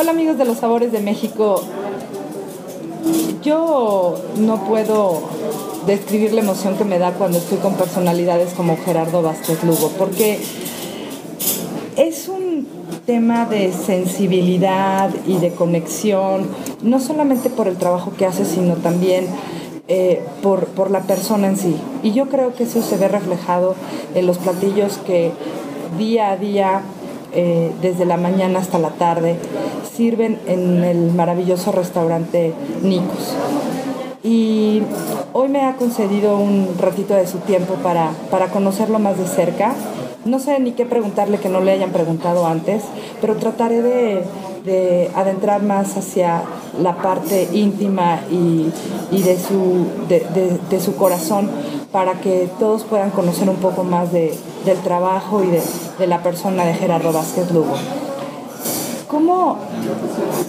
Hola amigos de los Sabores de México. Yo no puedo describir la emoción que me da cuando estoy con personalidades como Gerardo Vázquez Lugo, porque es un tema de sensibilidad y de conexión, no solamente por el trabajo que hace, sino también eh, por, por la persona en sí. Y yo creo que eso se ve reflejado en los platillos que día a día eh, desde la mañana hasta la tarde, sirven en el maravilloso restaurante Nicos. Y hoy me ha concedido un ratito de su tiempo para, para conocerlo más de cerca. No sé ni qué preguntarle que no le hayan preguntado antes, pero trataré de, de adentrar más hacia la parte íntima y, y de, su, de, de, de, su corazón para que todos puedan conocer un poco más de, del trabajo y de, la persona de Gerardo Vázquez Lugo. ¿Cómo,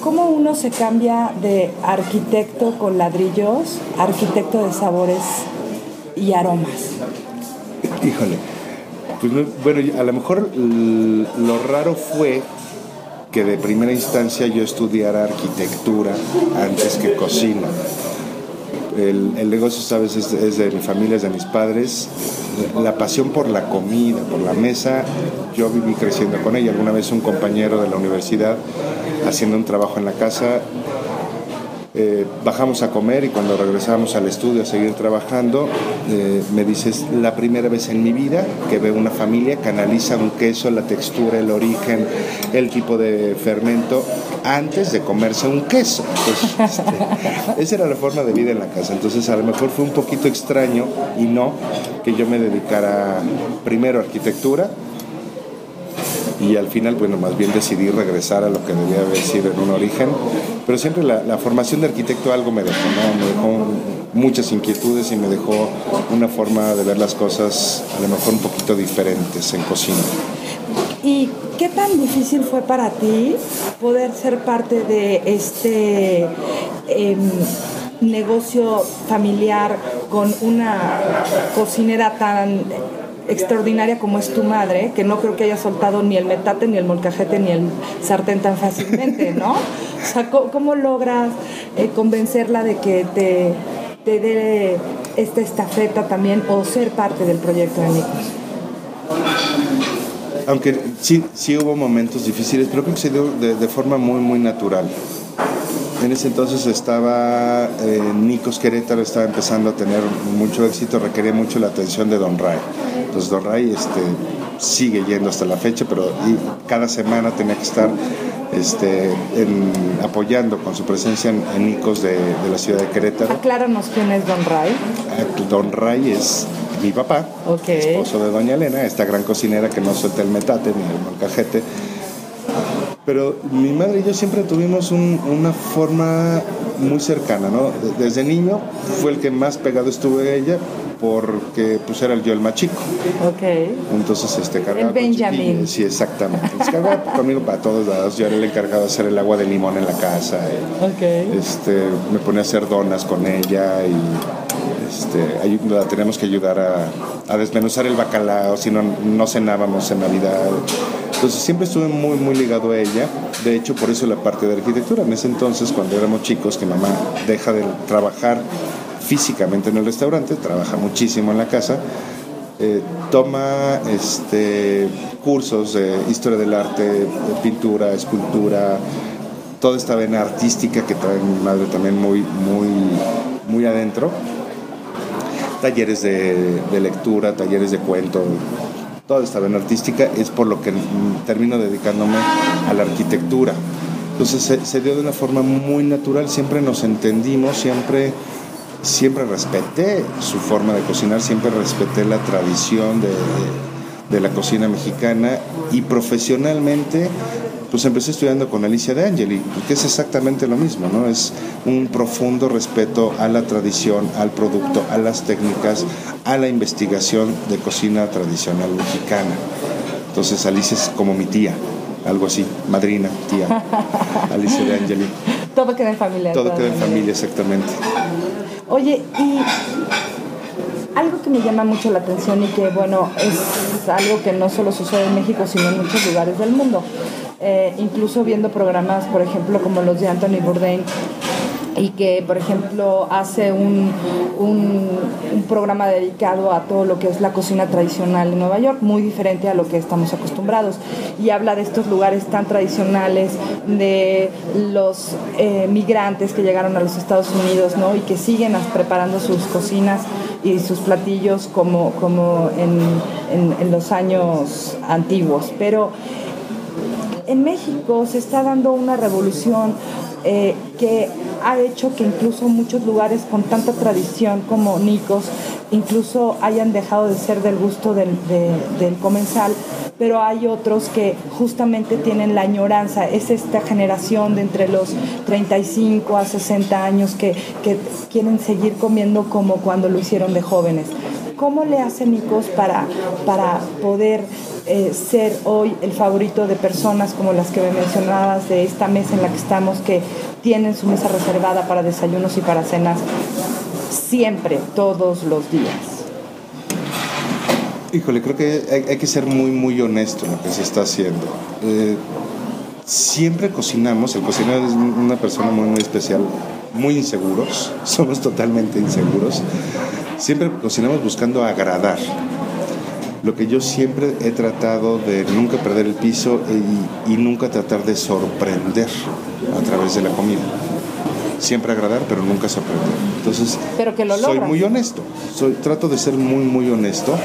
¿Cómo uno se cambia de arquitecto con ladrillos a arquitecto de sabores y aromas? Híjole, pues bueno, a lo mejor lo raro fue que de primera instancia yo estudiara arquitectura antes que cocina. El, negocio, sabes, es, es, de mi familia, es de mis padres. La pasión por la comida, por la mesa, yo viví creciendo con ella. Alguna vez un compañero de la universidad haciendo un trabajo en la casa, eh, bajamos a comer y cuando regresamos al estudio a seguir trabajando, eh, me dices, la primera vez en mi vida que veo una familia que analiza un queso, la textura, el origen, el tipo de fermento, antes de comerse un queso. Este, esa era la forma de vida en la casa. Entonces a lo mejor fue un poquito extraño y no que yo me dedicara primero a arquitectura y al final, bueno, más bien decidí regresar a lo que debía haber sido en un origen, pero siempre la, formación de arquitecto algo me dejó, ¿no? Me dejó muchas inquietudes y me dejó una forma de ver las cosas a lo mejor un poquito diferentes en cocina. ¿Y qué tan difícil fue para ti poder ser parte de este eh, negocio familiar con una cocinera tan extraordinaria como es tu madre, que no creo que haya soltado ni el metate, ni el molcajete, ni el sartén tan fácilmente, ¿no? O sea, ¿cómo, logras eh, convencerla de que te, te dé esta estafeta también o ser parte del proyecto de Nicos? Aunque sí, sí hubo momentos difíciles, pero creo que se dio de forma muy, muy natural. En ese entonces estaba eh, Nicos Querétaro, estaba empezando a tener mucho éxito, requería mucho la atención de Don Ray. Entonces Don Ray este, sigue yendo hasta la fecha, pero y cada semana tenía que estar este, en, apoyando con su presencia en, en Nicos de, de, la ciudad de Querétaro. Acláranos quién es Don Ray. Don Ray es mi papá, okay. esposo de Doña Elena, esta gran cocinera que no suelta el metate ni el molcajete pero mi madre y yo siempre tuvimos un, una forma muy cercana, ¿no? Desde niño fue el que más pegado estuve a ella porque pues era yo el más chico. Ok. Entonces este cargaba El Benjamin. Sí, exactamente. Entonces, cargaba conmigo para todos lados. Yo era el encargado de hacer el agua de limón en la casa. Y, ok. Este, me ponía a hacer donas con ella y este, la teníamos que ayudar a, desmenuzar el bacalao, si no, no cenábamos en Navidad. Entonces siempre estuve muy, muy ligado a ella. De hecho, por eso la parte de arquitectura. En ese entonces, cuando éramos chicos, que mamá deja de trabajar físicamente en el restaurante, trabaja muchísimo en la casa, eh, toma este, cursos de historia del arte, pintura, escultura, toda esta vena artística que trae mi madre también muy, muy, muy adentro. Talleres de, lectura, talleres de cuento, toda esta vena artística es por lo que termino dedicándome a la arquitectura. Entonces se, dio de una forma muy natural, siempre nos entendimos, siempre, siempre respeté su forma de cocinar, siempre respeté la tradición de la cocina mexicana y profesionalmente pues empecé estudiando con Alicia de Angeli, que es exactamente lo mismo, ¿no? Es un profundo respeto a la tradición, al producto, a las técnicas, a la investigación de cocina tradicional mexicana. Entonces Alicia es como mi tía, algo así, madrina, tía, Alicia de Angeli. Todo queda en familia. Todo queda en familia, exactamente. Oye, y algo que me llama mucho la atención y que, bueno, es algo que no solo sucede en México, sino en muchos lugares del mundo. Eh, incluso viendo programas, por ejemplo, como los de Anthony Bourdain, y que, por ejemplo, hace un, un, programa dedicado a todo lo que es la cocina tradicional en Nueva York, muy diferente a lo que estamos acostumbrados. Y habla de estos lugares tan tradicionales, de los eh, migrantes que llegaron a los Estados Unidos ¿no? y que siguen preparando sus cocinas y sus platillos como, como en, en los años antiguos. Pero en México se está dando una revolución eh, que ha hecho que incluso muchos lugares con tanta tradición como Nicos incluso hayan dejado de ser del gusto del, comensal, pero hay otros que justamente tienen la añoranza, es esta generación de entre los 35 a 60 años que, que quieren seguir comiendo como cuando lo hicieron de jóvenes. ¿Cómo le hace Nicos para, para poder eh, ser hoy el favorito de personas como las que me mencionabas de esta mesa en la que estamos, que tienen su mesa reservada para desayunos y para cenas siempre, todos los días? Híjole, creo que hay, que ser muy, muy honesto en lo que se está haciendo. Eh, siempre cocinamos, el cocinero es una persona muy, muy especial, muy inseguros, somos totalmente inseguros. Siempre cocinamos buscando agradar. Lo que yo siempre he tratado de nunca perder el piso y, nunca tratar de sorprender a través de la comida. Siempre agradar, pero nunca sorprender. Entonces, pero que lo soy muy honesto. Soy, trato de ser muy, muy honesto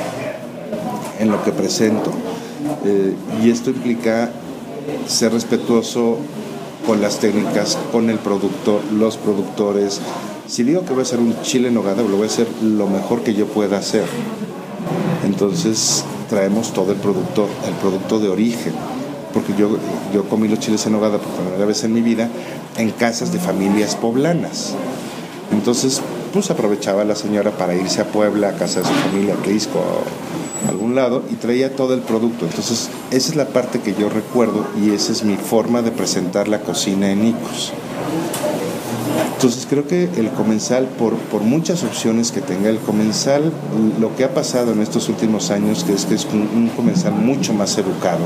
en lo que presento. Eh, y esto implica ser respetuoso con las técnicas, con el producto, los productores, si digo que voy a hacer un chile en nogada, lo voy a hacer lo mejor que yo pueda hacer. Entonces traemos todo el producto, el producto de origen. Porque yo, yo comí los chiles en nogada por primera vez en mi vida en casas de familias poblanas. Entonces, pues aprovechaba la señora para irse a Puebla, a casa de su familia, a Crisco, a algún lado, y traía todo el producto. Entonces, esa es la parte que yo recuerdo y esa es mi forma de presentar la cocina en Icos. Entonces creo que el comensal, por, por muchas opciones que tenga el comensal, lo que ha pasado en estos últimos años que es que es un, comensal mucho más educado,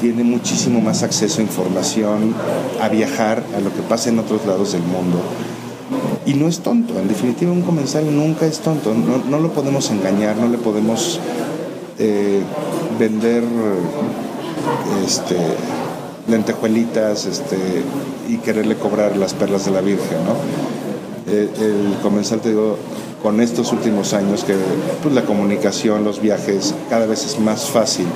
tiene muchísimo más acceso a información, a viajar, a lo que pasa en otros lados del mundo. Y no es tonto, en definitiva un comensal nunca es tonto, no, lo podemos engañar, no le podemos eh, vender este, lentejuelitas este, y quererle cobrar las perlas de la Virgen, ¿no? Eh, el comensal, te digo, con estos últimos años que pues, la comunicación, los viajes, cada vez es más fácil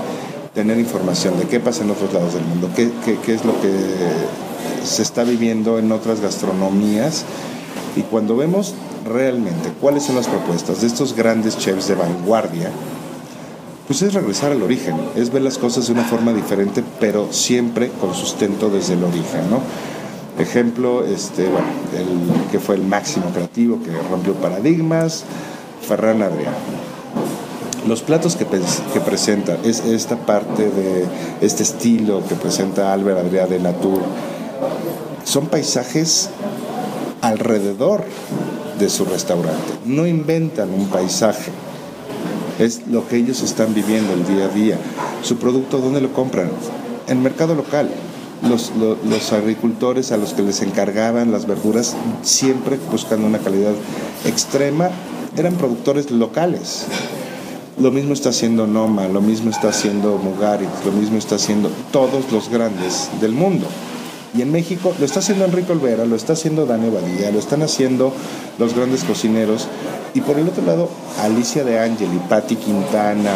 tener información de qué pasa en otros lados del mundo, qué, qué es lo que se está viviendo en otras gastronomías y cuando vemos realmente cuáles son las propuestas de estos grandes chefs de vanguardia, pues es regresar al origen, es ver las cosas de una forma diferente, pero siempre con sustento desde el origen, ¿no? Ejemplo, este, bueno, el que fue el máximo creativo que rompió paradigmas, Ferran Adrià. Los platos que, presenta, es esta parte de este estilo que presenta Albert Adrià de Natur, son paisajes alrededor de su restaurante. No inventan un paisaje, es lo que ellos están viviendo el día a día. Su producto, ¿dónde lo compran? En mercado local. Los, los, agricultores a los que les encargaban las verduras, siempre buscando una calidad extrema, eran productores locales. Lo mismo está haciendo Noma, lo mismo está haciendo Mugarit, lo mismo está haciendo todos los grandes del mundo. Y en México lo está haciendo Enrique Olvera, lo está haciendo Dani Badilla, lo están haciendo los grandes cocineros y por el otro lado, Alicia de Angeli, Patti Quintana,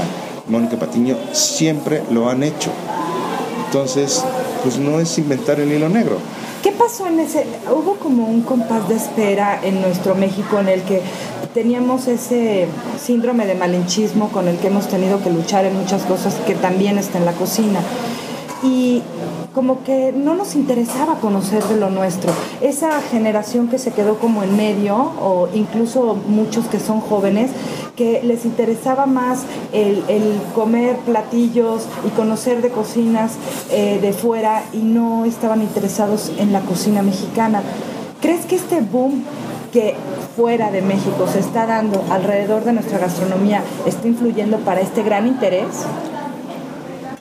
Mónica Patiño, siempre lo han hecho. Entonces, pues no es inventar el hilo negro. ¿Qué pasó en ese? Hubo como un compás de espera en nuestro México en el que teníamos ese síndrome de malinchismo con el que hemos tenido que luchar en muchas cosas que también está en la cocina. Y como que no nos interesaba conocer de lo nuestro. Esa generación que se quedó como en medio, o incluso muchos que son jóvenes, que les interesaba más el, comer platillos y conocer de cocinas eh, de fuera y no estaban interesados en la cocina mexicana. ¿Crees que este boom que fuera de México se está dando alrededor de nuestra gastronomía está influyendo para este gran interés?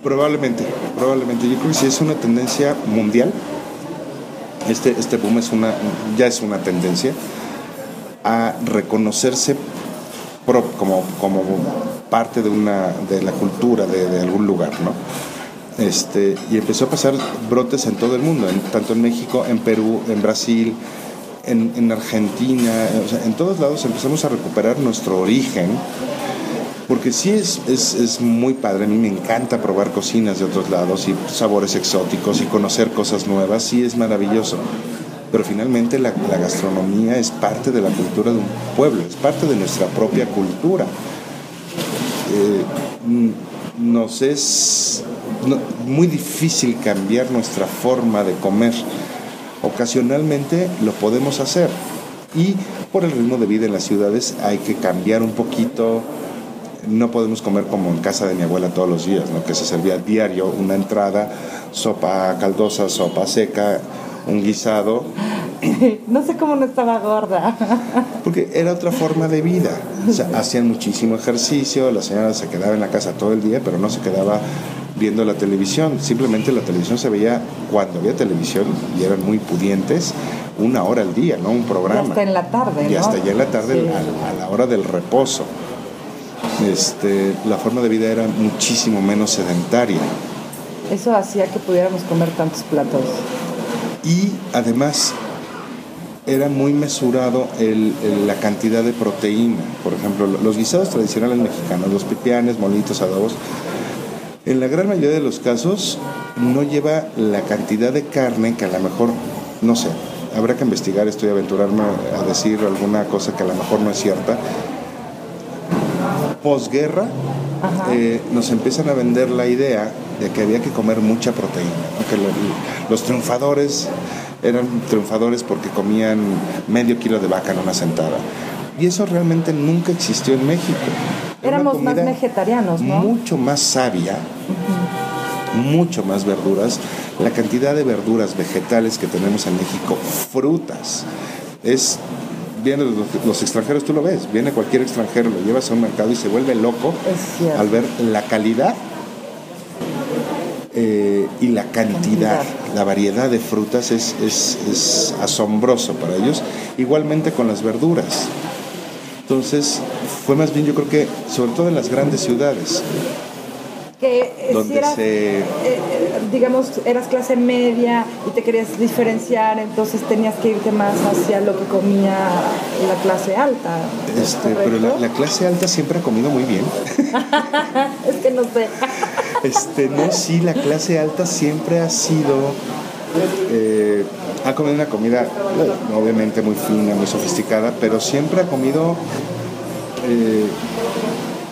Probablemente, probablemente. Yo creo que sí es una tendencia mundial. Este, este boom es una, ya es una tendencia a reconocerse como, como parte de, una, de la cultura de, algún lugar, ¿no? Este, y empezó a pasar brotes en todo el mundo, tanto en México, en Perú, en Brasil, en, en Argentina, en todos lados empezamos a recuperar nuestro origen porque sí es, es, muy padre, a mí me encanta probar cocinas de otros lados y sabores exóticos y conocer cosas nuevas, sí es maravilloso. Pero finalmente la, gastronomía es parte de la cultura de un pueblo, es parte de nuestra propia cultura. Eh, nos es muy difícil cambiar nuestra forma de comer. Ocasionalmente lo podemos hacer y por el ritmo de vida en las ciudades hay que cambiar un poquito no podemos comer como en casa de mi abuela todos los días, ¿no? que se servía diario una entrada, sopa caldosa, sopa seca, un guisado. No sé cómo no estaba gorda. Porque era otra forma de vida. hacían muchísimo ejercicio, la señora se quedaba en la casa todo el día, pero no se quedaba viendo la televisión. Simplemente la televisión se veía cuando había televisión y eran muy pudientes, una hora al día, ¿no? Un programa. Y hasta en la tarde. Y hasta ya en la tarde, a la hora del reposo este, la forma de vida era muchísimo menos sedentaria. Eso hacía que pudiéramos comer tantos platos. Y además era muy mesurado la cantidad de proteína. Por ejemplo, los guisados tradicionales mexicanos, los pipianes, molitos, adobos, en la gran mayoría de los casos no lleva la cantidad de carne que a lo mejor, no sé, habrá que investigar esto y aventurarme a decir alguna cosa que a lo mejor no es cierta, posguerra eh, nos empiezan a vender la idea de que había que comer mucha proteína, que los triunfadores eran triunfadores porque comían medio kilo de vaca en una sentada. Y eso realmente nunca existió en México. Éramos más vegetarianos, ¿no? Mucho más sabia, mucho más verduras. La cantidad de verduras vegetales que tenemos en México, frutas, es vienen los, extranjeros, tú lo ves, viene cualquier extranjero, lo llevas a un mercado y se vuelve loco al ver la calidad eh, y la cantidad, la variedad de frutas es, es, asombroso para ellos, igualmente con las verduras. Entonces, fue más bien yo creo que, sobre todo en las grandes ciudades, que eh, si eras, eh, eh, digamos, eras clase media y te querías diferenciar, entonces tenías que irte más hacia lo que comía la clase alta. Este, pero la, clase alta siempre ha comido muy bien. es que no sé. este, no, sí, la clase alta siempre ha sido... ha comido una comida obviamente muy fina, muy sofisticada, pero siempre ha comido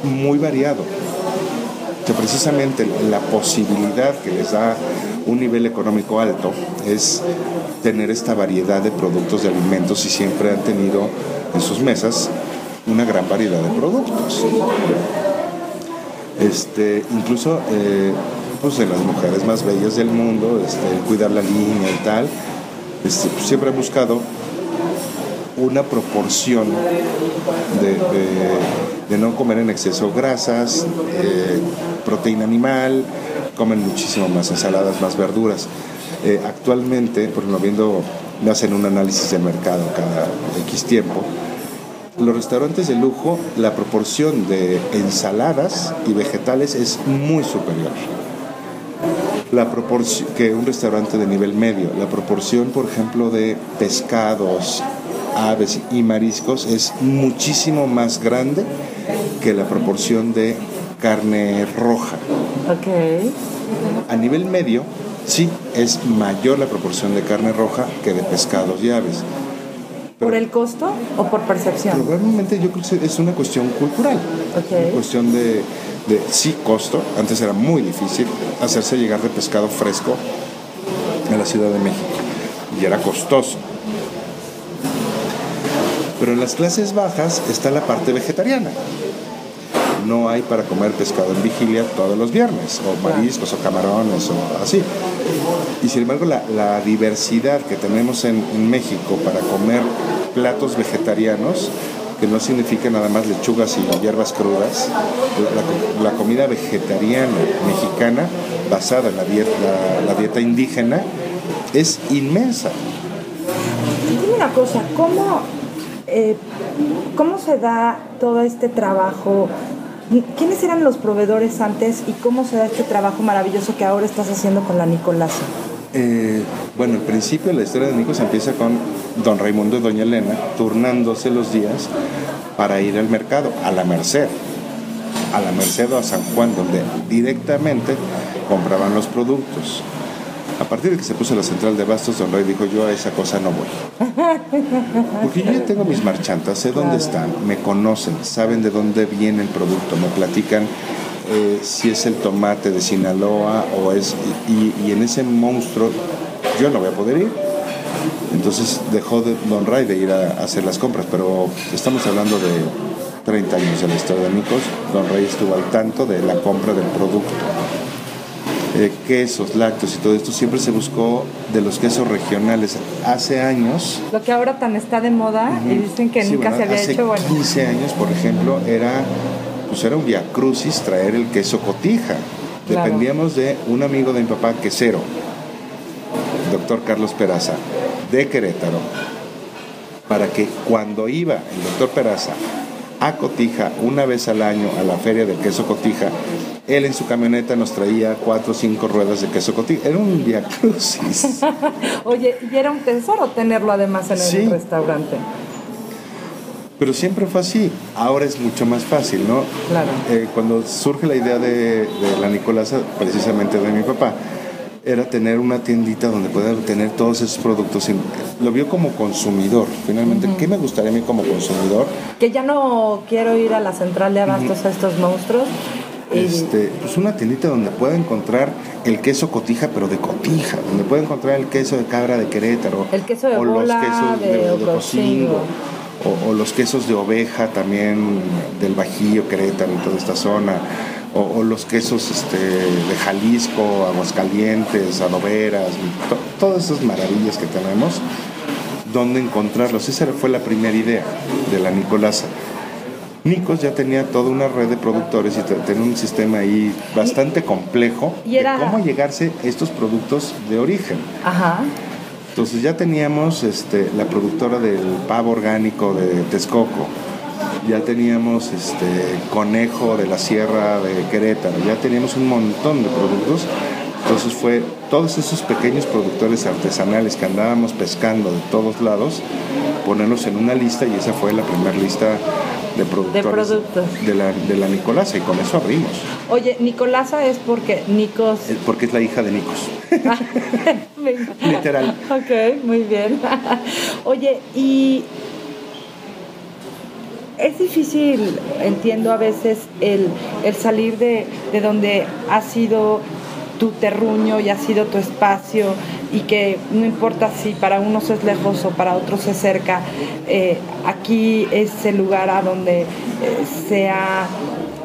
muy variado precisamente la posibilidad que les da un nivel económico alto es tener esta variedad de productos de alimentos y siempre han tenido en sus mesas una gran variedad de productos. Este, incluso eh, pues de las mujeres más bellas del mundo, este, cuidar la línea y tal, este, siempre he buscado una proporción de, no comer en exceso grasas, eh, proteína animal, comen muchísimo más ensaladas, más verduras. Eh, actualmente, por ejemplo, viendo, hacen un análisis de mercado cada X tiempo, los restaurantes de lujo, la proporción de ensaladas y vegetales es muy superior. La proporción que un restaurante de nivel medio, la proporción, por ejemplo, de pescados, aves y mariscos es muchísimo más grande que la proporción de carne roja. Okay. A nivel medio, sí, es mayor la proporción de carne roja que de pescados y aves. ¿Por el costo o por percepción? Probablemente yo creo que es una cuestión cultural. Una cuestión de, de sí costo. Antes era muy difícil hacerse llegar de pescado fresco a la Ciudad de México. Y era costoso. Pero en las clases bajas está la parte vegetariana. No hay para comer pescado en vigilia todos los viernes, o mariscos, o camarones, o así. Y sin embargo, la, la diversidad que tenemos en, en México para comer platos vegetarianos, que no significa nada más lechugas y hierbas crudas, la, la- la comida vegetariana mexicana, basada en la dieta, la- la dieta indígena, es inmensa. Dime una cosa, ¿cómo, eh, ¿cómo se da todo este trabajo? ¿Quiénes eran los proveedores antes y cómo se da este trabajo maravilloso que ahora estás haciendo con la Nicolasa? Eh, bueno, el principio de la historia de Nicos empieza con don Raimundo y doña Elena turnándose los días para ir al mercado, a la Merced, a la Merced o a San Juan, donde directamente compraban los productos. A partir de que se puso la central de bastos, don Ray dijo, yo a esa cosa no voy. Porque yo ya tengo mis marchantas, sé dónde están, me conocen, saben de dónde viene el producto, me platican eh, si es el tomate de Sinaloa o es... Y, y en ese monstruo yo no voy a poder ir. Entonces dejó de, Don Ray de ir a, a hacer las compras, pero estamos hablando de 30 años de la historia de Micos. Don Ray estuvo al tanto de la compra del producto. Eh, quesos, lácteos y todo esto siempre se buscó de los quesos regionales. Hace años Lo que ahora tan está de moda y dicen que Sí, nunca bueno, se había hace hecho, bueno. 15 años, por ejemplo, era, pues era un via crucis traer el queso cotija. Claro. Dependíamos de un amigo de mi papá, quesero, doctor Carlos Peraza, de Querétaro, para que cuando iba el doctor Peraza a Cotija una vez al año a la feria del queso Cotija, él en su camioneta nos traía cuatro o cinco ruedas de queso Cotija. Era un via crucis. Oye, y era un tesoro tenerlo además en el Sí. restaurante. Pero siempre fue así. Ahora es mucho más fácil, ¿no? Claro. Eh, cuando surge la idea de, de la Nicolasa, precisamente de mi papá, era tener una tiendita donde poder tener todos esos productos. Lo vio como consumidor. Finalmente, ¿qué me gustaría a mí como consumidor? Que ya no quiero ir a la central de abastos a estos monstruos. Este, pues una tiendita donde pueda encontrar el queso cotija, pero de cotija, donde pueda encontrar el queso de cabra de Querétaro, El queso de o los quesos de de. Ocosingo, o, o los quesos de oveja también del Bajío, Querétaro y toda esta zona, o, o los quesos este, de Jalisco, Aguascalientes, Adoveras, to- todas esas maravillas que tenemos, dónde encontrarlos. Esa fue la primera idea de la Nicolasa. Nicos ya tenía toda una red de productores y te- tenía un sistema ahí bastante complejo y era- de cómo llegarse estos productos de origen. Ajá. Entonces ya teníamos este, la productora del pavo orgánico de Texcoco, ya teníamos este, conejo de la sierra de Querétaro, ya teníamos un montón de productos. Entonces fue todos esos pequeños productores artesanales que andábamos pescando de todos lados, ponerlos en una lista y esa fue la primera lista de productores productos. de la, de la Nicolasa y con eso abrimos, Oye, Nicolasa es porque Nicos. porque es la hija de Nicos. Literal. Ok, muy bien. Oye, y es difícil, entiendo a veces, el, el salir de, de donde ha sido tu terruño y ha sido tu espacio y que no importa si para unos es lejos o para otros es cerca, eh, aquí es el lugar a donde eh, se ha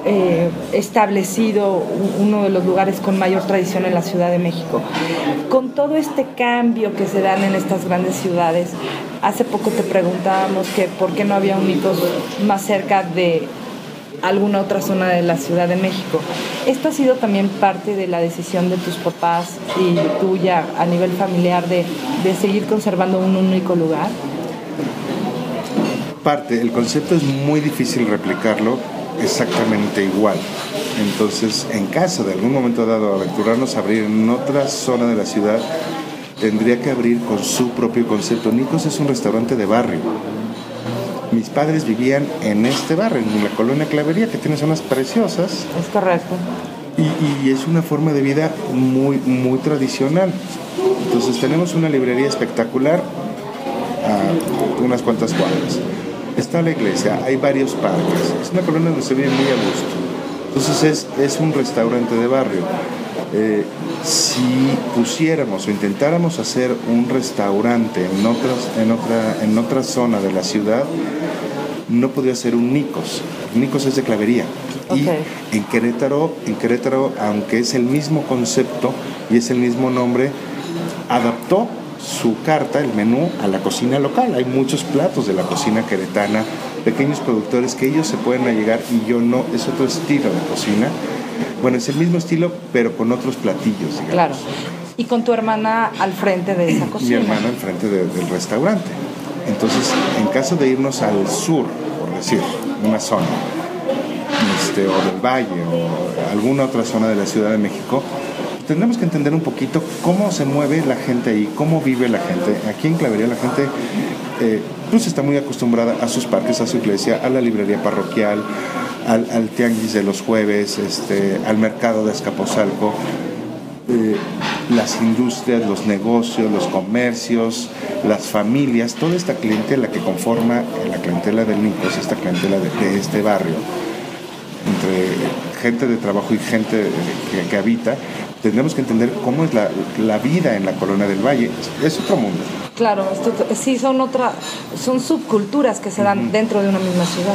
eh, establecido uno de los lugares con mayor tradición en la Ciudad de México. Con todo este cambio que se dan en estas grandes ciudades, hace poco te preguntábamos que por qué no había un Nicos más cerca de alguna otra zona de la Ciudad de México. ¿Esto ha sido también parte de la decisión de tus papás y tuya a nivel familiar de, de seguir conservando un único lugar? parte, el concepto es muy difícil replicarlo exactamente igual. Entonces, en caso de algún momento dado aventurarnos a abrir en otra zona de la ciudad, tendría que abrir con su propio concepto. Nicos es un restaurante de barrio. Mis padres vivían en este barrio, en la colonia Clavería, que tiene zonas preciosas Es correcto. y, y es una forma de vida muy, muy tradicional. Entonces tenemos una librería espectacular a unas cuantas cuadras. Está la iglesia, hay varios parques. Es una colonia donde se vive muy a gusto. Entonces es, es un restaurante de barrio. Eh, si pusiéramos o intentáramos hacer un restaurante en, otras, en, otra, en otra zona de la ciudad, no podría ser un Nicos. Nicos es de clavería. Ok. Y en Querétaro, en Querétaro, aunque es el mismo concepto y es el mismo nombre, adaptó su carta, el menú, a la cocina local. Hay muchos platos de la cocina queretana, pequeños productores que ellos se pueden allegar y yo no, es otro estilo de cocina. Bueno, es el mismo estilo, pero con otros platillos, digamos. Claro. Y con tu hermana al frente de esa Mi cocina. hermana enfrente de- del restaurante. Entonces, en caso de irnos al sur, por decir, una zona, este, o del valle, o alguna otra zona de la Ciudad de México, tendremos que entender un poquito cómo se mueve la gente ahí, cómo vive la gente. Aquí en Clavería la gente eh, pues está muy acostumbrada a sus parques, a su iglesia, a la librería parroquial, al, al tianguis de los jueves, este, al mercado de Escaposalco eh, las industrias, los negocios, los comercios, las familias, toda esta clientela que conforma la clientela del Nicos, esta clientela de, este barrio, entre gente de trabajo y gente que habita, tendremos que entender cómo es la, la vida en la colonia del Valle. Es otro mundo. Claro, esto- sí, son otra, son subculturas que se dan dentro de una misma ciudad.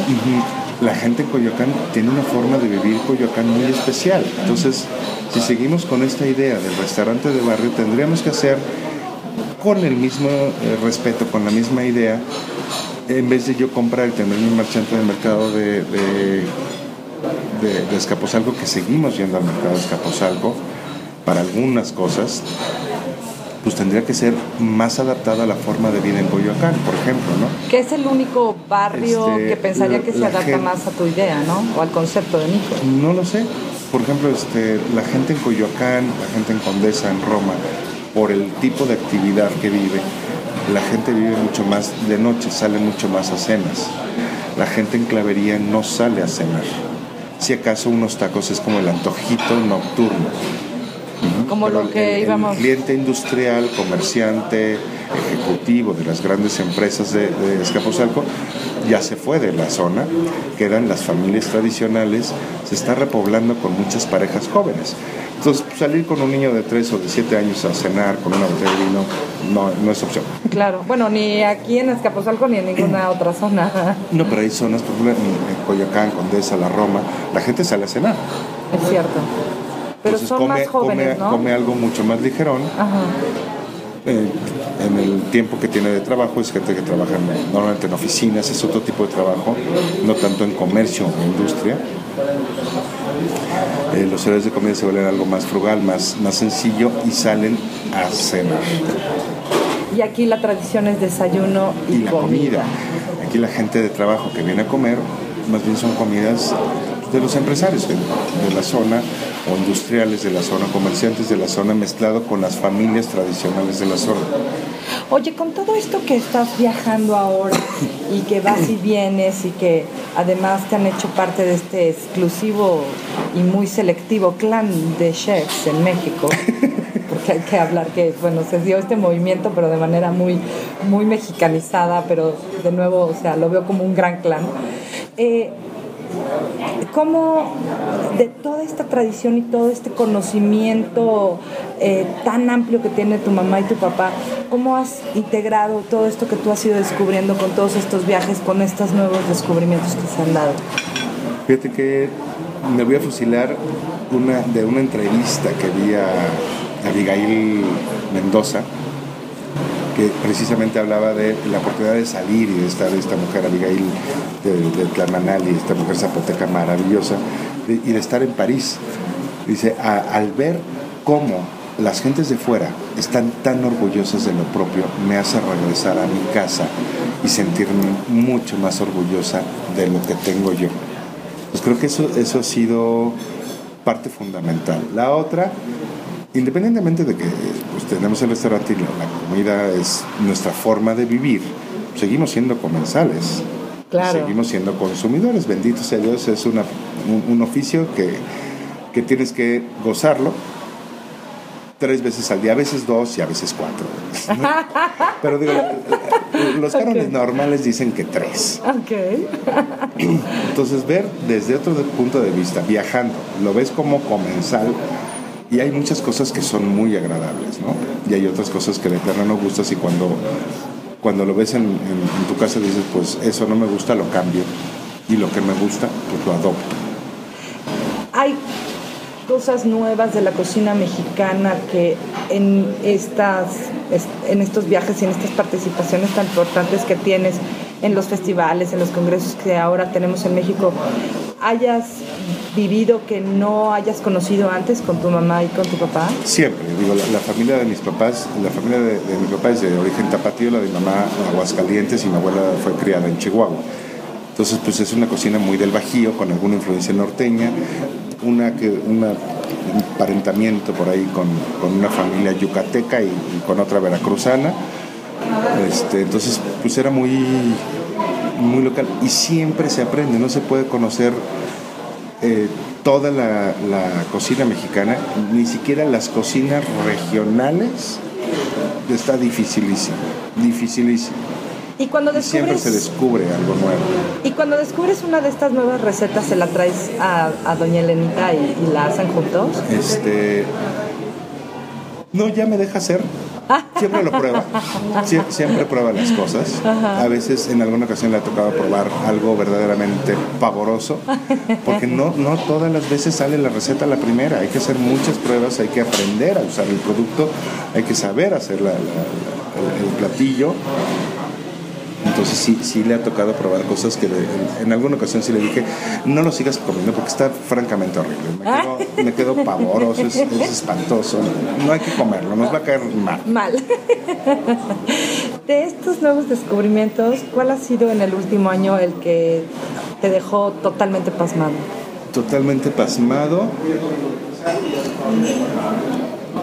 La gente en Coyoacán tiene una forma de vivir Coyoacán muy especial. Entonces, si seguimos con esta idea del restaurante de barrio, tendríamos que hacer con el mismo eh, respeto, con la misma idea, en vez de yo comprar y tener mi marchante del mercado de, de, de, que seguimos yendo al mercado de Escaposalco para algunas cosas, pues tendría que ser más adaptada a la forma de vida en Coyoacán, por ejemplo, ¿no? Que es el único barrio Este, que pensaría que se adapta gente- más a tu idea, ¿no? O al concepto de Nico. No lo sé. Por ejemplo, este, la gente en Coyoacán, la gente en Condesa, en Roma, por el tipo de actividad que vive, la gente vive mucho más de noche, sale mucho más a cenas. La gente en Clavería no sale a cenar. Si acaso unos tacos es como el antojito nocturno. Como Pero lo que el, íbamos. cliente industrial, comerciante, ejecutivo de las grandes empresas de, de Escaposalco ya se fue de la zona, quedan las familias tradicionales, se está repoblando con muchas parejas jóvenes. Entonces, salir con un niño de 3 o de 7 años a cenar con una botella de vino no, no es opción. Claro, bueno, ni aquí en Escaposalco ni en ninguna otra zona. No, pero hay zonas, por ejemplo, en, en Coyoacán, Condesa, La Roma, la gente sale a cenar. Es cierto. Pero Entonces, son come, más jóvenes, come, ¿no? come algo mucho más ligerón. Ajá. Eh, en el tiempo que tiene de trabajo es gente que trabaja en- normalmente en oficinas, es otro tipo de trabajo, no tanto en comercio o industria. Eh, los horarios de comida se vuelven algo más frugal, más, más sencillo y salen a cenar. Y aquí la tradición es desayuno y, Y la comida. Aquí la gente de trabajo que viene a comer, más bien son comidas de los empresarios de, de la zona o industriales de la zona, comerciantes de la zona, mezclado con las familias tradicionales de la zona. Oye, con todo esto que estás viajando ahora y que vas y vienes y que además te han hecho parte de este exclusivo y muy selectivo clan de chefs en México, porque hay que hablar que, bueno, se dio este movimiento, pero de manera muy, muy mexicanizada, pero de nuevo, o sea, lo veo como un gran clan. Eh, ¿Cómo de toda esta tradición y todo este conocimiento eh, tan amplio que tiene tu mamá y tu papá, cómo has integrado todo esto que tú has ido descubriendo con todos estos viajes, con estos nuevos descubrimientos que se han dado? Fíjate que me voy a fusilar una, de una entrevista que vi a Abigail Mendoza, precisamente hablaba de la oportunidad de salir y de estar esta mujer Abigail de, de Tlamanali, esta mujer zapoteca maravillosa, y de estar en París. Dice, "A- al ver cómo las gentes de fuera están tan orgullosas de lo propio, me hace regresar a mi casa y sentirme mucho más orgullosa de lo que tengo yo. Pues creo que eso, eso ha sido parte fundamental. La otra, independientemente de que pues, tenemos el restaurante y la, la comida es nuestra forma de vivir, seguimos siendo comensales. Claro. Seguimos siendo consumidores. Bendito sea Dios, es una- un, un oficio que, que tienes que gozarlo tres veces al día, a veces dos y a veces cuatro. ¿no? Pero digo, Los cánones normales dicen que tres. Ok. Entonces, ver desde otro punto de vista, viajando, lo ves como comensal y hay muchas cosas que son muy agradables, ¿no? Y hay otras cosas que de plano no gustas y cuando, cuando lo ves en, en- tu casa dices, pues eso no me gusta, lo cambio. Y lo que me gusta, pues lo adopto. Hay cosas nuevas de la cocina mexicana que en estas es- en estos viajes y en estas participaciones tan importantes que tienes en los festivales, en los congresos que ahora tenemos en México, hayas vivido que no hayas conocido antes con tu mamá y con tu papá? Siempre, digo, la, familia de mis papás, la familia de, mi papá es de origen tapatío, la de mi mamá Aguascalientes y mi abuela fue criada en Chihuahua. Entonces, pues es una cocina muy del Bajío, con alguna influencia norteña, una que una, un parentamiento por ahí con, una familia yucateca y con otra veracruzana. Este, entonces, pues era muy, muy local y siempre se aprende, no se puede conocer eh, toda la, la cocina mexicana, ni siquiera las cocinas regionales, está dificilísimo, dificilísimo. Y cuando Y siempre descubres se descubre algo nuevo. y cuando descubres una de estas nuevas recetas se la traes a, a doña Elenita y, y la hacen juntos. Este, no, ya me deja hacer. Siempre lo prueba. Sie- siempre prueba las cosas. A veces, en alguna ocasión, le ha tocado probar algo verdaderamente pavoroso. Porque no, no todas las veces sale la receta a la primera. Hay que hacer muchas pruebas, hay que aprender a usar el producto, hay que saber hacer la- la- la- el, el platillo. Entonces sí, sí le ha tocado probar cosas que le- en, en alguna ocasión sí le dije, no lo sigas comiendo porque está francamente horrible. Me quedo, me quedo pavoroso, es, es espantoso. No hay que comerlo, nos va a caer mal. Mal. De estos nuevos descubrimientos, ¿cuál ha sido en el último año el que te dejó totalmente pasmado? Totalmente pasmado.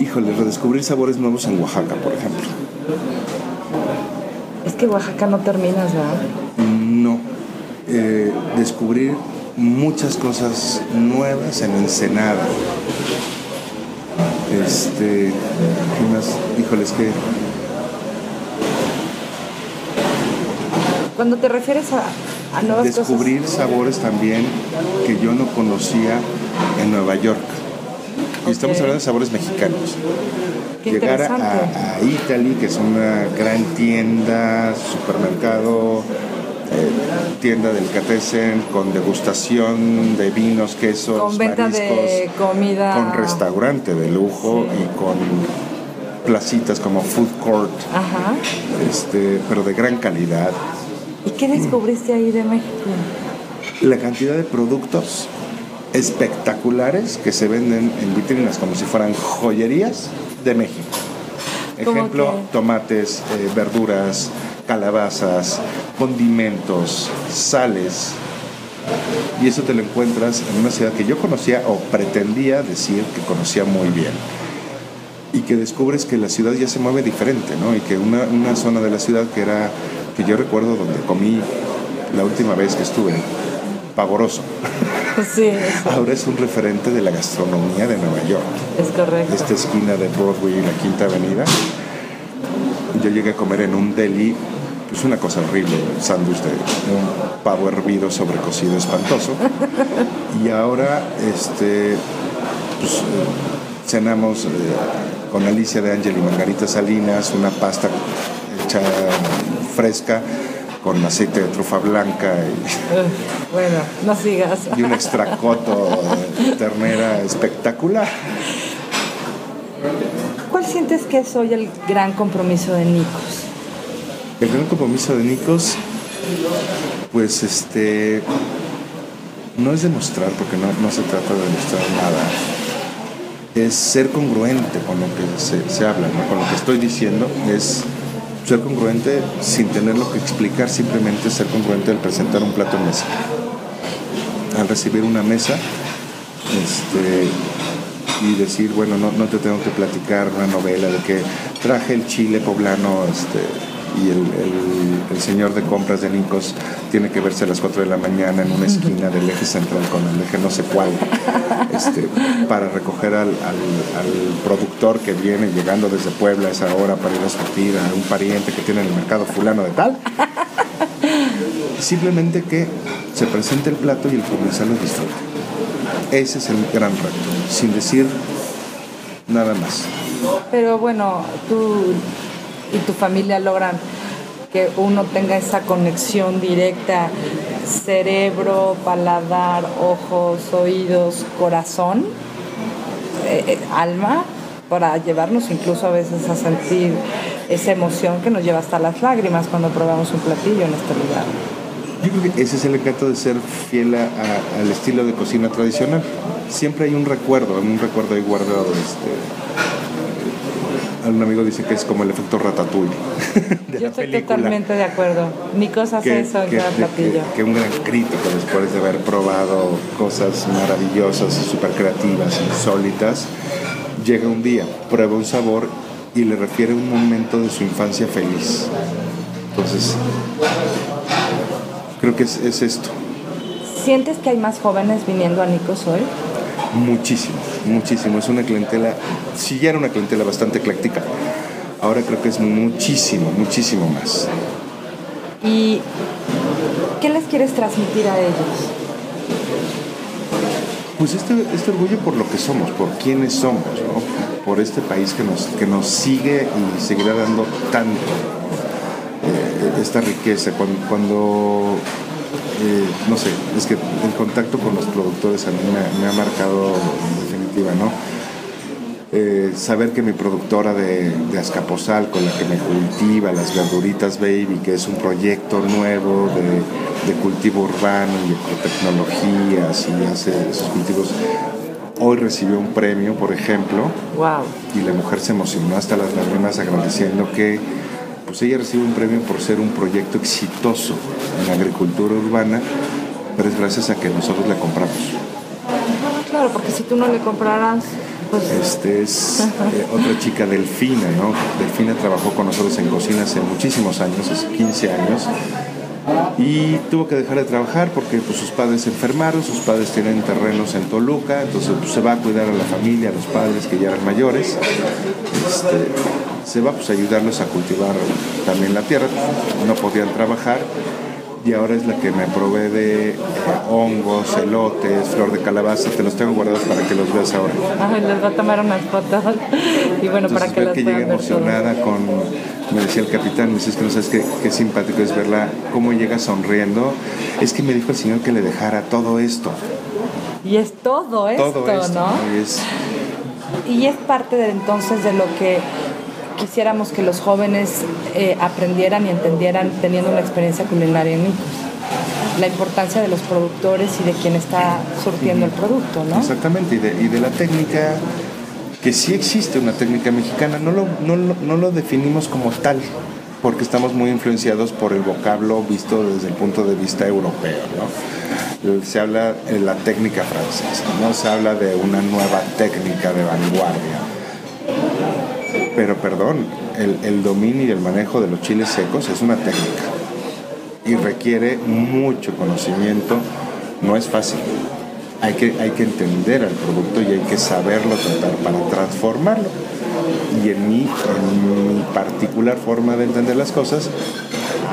Híjole, redescubrir sabores nuevos en Oaxaca, por ejemplo. Que Oaxaca no terminas, ¿verdad? No. Eh, descubrir muchas cosas nuevas en Ensenada. Este. ¿Qué más? Híjole, es que. Cuando te refieres a, a nuevas descubrir sabores también que yo no conocía en Nueva York. Y estamos hablando de sabores mexicanos. Qué Llegar a, a Italy, que es una gran tienda, supermercado, eh, tienda del Catesen, con degustación de vinos, quesos, Con venta de mariscos, comida. con restaurante de lujo Sí. y con placitas como food court, Ajá. este, pero de gran calidad. ¿Y qué descubriste ahí de México? la cantidad de productos espectaculares que se venden en vitrinas como si fueran joyerías de México. ¿Cómo Ejemplo, tomates, eh, verduras, calabazas, condimentos, sales. Y eso te lo encuentras en una ciudad que yo conocía o pretendía decir que conocía muy bien. Y que descubres que la ciudad ya se mueve diferente, ¿no? Y que una, una zona de la ciudad que era, que yo recuerdo donde comí la última vez que estuve, pavoroso. Sí, Ahora es un referente de la gastronomía de Nueva York. es correcto. Esta esquina de Broadway y la Quinta Avenida. Yo llegué a comer en un deli, pues una cosa horrible, un sándwich de un pavo hervido sobrecocido espantoso. Y ahora, este, pues, eh, cenamos eh, con Alicia de Ángel y Margarita Salinas, una pasta hecha fresca con aceite de trufa blanca y bueno, no sigas. y un extracoto de ternera espectacular. ¿Cuál sientes que es hoy el gran compromiso de Nicos? El gran compromiso de Nicos, pues este, no es demostrar, porque no, no se trata de demostrar nada, es ser congruente con lo que se, se habla, ¿no? con lo que estoy diciendo, es ser congruente sin tenerlo que explicar, simplemente ser congruente al presentar un plato en mesa. Al recibir una mesa, este, y decir, bueno, no, no te tengo que platicar una novela de que traje el chile poblano este, y el, el- señor de compras de Nicos tiene que verse a las 4 de la mañana en una esquina del eje central con el eje no sé cuál, este, para recoger al, al- al productor que viene llegando desde Puebla a esa hora para ir a surtir a un pariente que tiene en el mercado fulano de tal. Simplemente que se presente el plato y el comensal lo disfrute. Ese es el gran reto, sin decir nada más. Pero bueno, tú y tu familia logran que uno tenga esa conexión directa, cerebro, paladar, ojos, oídos, corazón, eh, eh, alma, para llevarnos incluso a veces a sentir esa emoción que nos lleva hasta las lágrimas cuando probamos un platillo en este lugar. Yo creo que ese es el encanto de ser fiel al estilo de cocina tradicional. Siempre hay un recuerdo, un recuerdo ahí guardado. Este, un amigo dice que es como el efecto ratatouille. de Yo la estoy película. totalmente de acuerdo. Ni cosas que, eso que- de- platillo. que- que un gran crítico después de haber probado cosas maravillosas y súper creativas, insólitas, llega un día, prueba un sabor y le refiere un momento de su infancia feliz. Entonces, creo que es, es esto, ¿Sientes que hay más jóvenes viniendo a Nicos hoy? Muchísimo, muchísimo. Es una clientela, si ya era una clientela bastante ecléctica, ahora creo que es muchísimo, muchísimo más. ¿Y qué les quieres transmitir a ellos? Pues este, este orgullo por lo que somos, por quienes somos, ¿no? por este país que nos, que nos sigue y seguirá dando tanto eh, esta riqueza. Cuando, cuando, eh, no sé, es que el contacto con los productores a mí me, me ha marcado en definitiva, ¿no? Eh, saber que mi productora de, de Azcapotzalco, la que me cultiva las verduritas baby, que es un proyecto nuevo de, de cultivo urbano y de tecnologías y hace esos cultivos, hoy recibió un premio, por ejemplo, Wow. y la mujer se emocionó hasta las lágrimas agradeciendo que pues ella recibe un premio por ser un proyecto exitoso en la agricultura urbana, pero es gracias a que nosotros la compramos. Claro, porque si tú no le compraras, pues Este es eh, otra chica, Delfina, ¿no? Delfina trabajó con nosotros en cocina hace muchísimos años, hace 15 años, y tuvo que dejar de trabajar porque pues, sus padres se enfermaron, sus padres tienen terrenos en Toluca, entonces pues, se va a cuidar a la familia, a los padres que ya eran mayores, Este, se va pues, a ayudarlos a cultivar también la tierra, no podían trabajar. Y ahora es la que me provee de eh, hongos, elotes, flor de calabaza. Te los tengo guardados para que los veas ahora. ay, les va a tomar unas fotos. Y bueno, para Entonces que las que puedan ver todos. emocionada con, me decía el capitán, me dice, es que no sabes qué, qué simpático es verla, cómo llega sonriendo. Es que me dijo el señor que le dejara todo esto, Y es todo esto, todo esto. ¿no? Y es, Y es parte de entonces de lo que quisiéramos que los jóvenes eh, aprendieran y entendieran teniendo una experiencia culinaria en Nicos. La importancia de los productores y de quien está surtiendo el producto, ¿no? Exactamente, y de, y de la técnica, que sí existe una técnica mexicana, no lo, no, no lo definimos como tal, porque estamos muy influenciados por el vocablo visto desde el punto de vista europeo, ¿no? Se habla de la técnica francesa, no se habla de una nueva técnica de vanguardia. Pero perdón, el, el dominio y el manejo de los chiles secos es una técnica y requiere mucho conocimiento, no es fácil. Hay que, hay que entender al producto y hay que saberlo tratar para transformarlo. Y en mi, en mi particular forma de entender las cosas,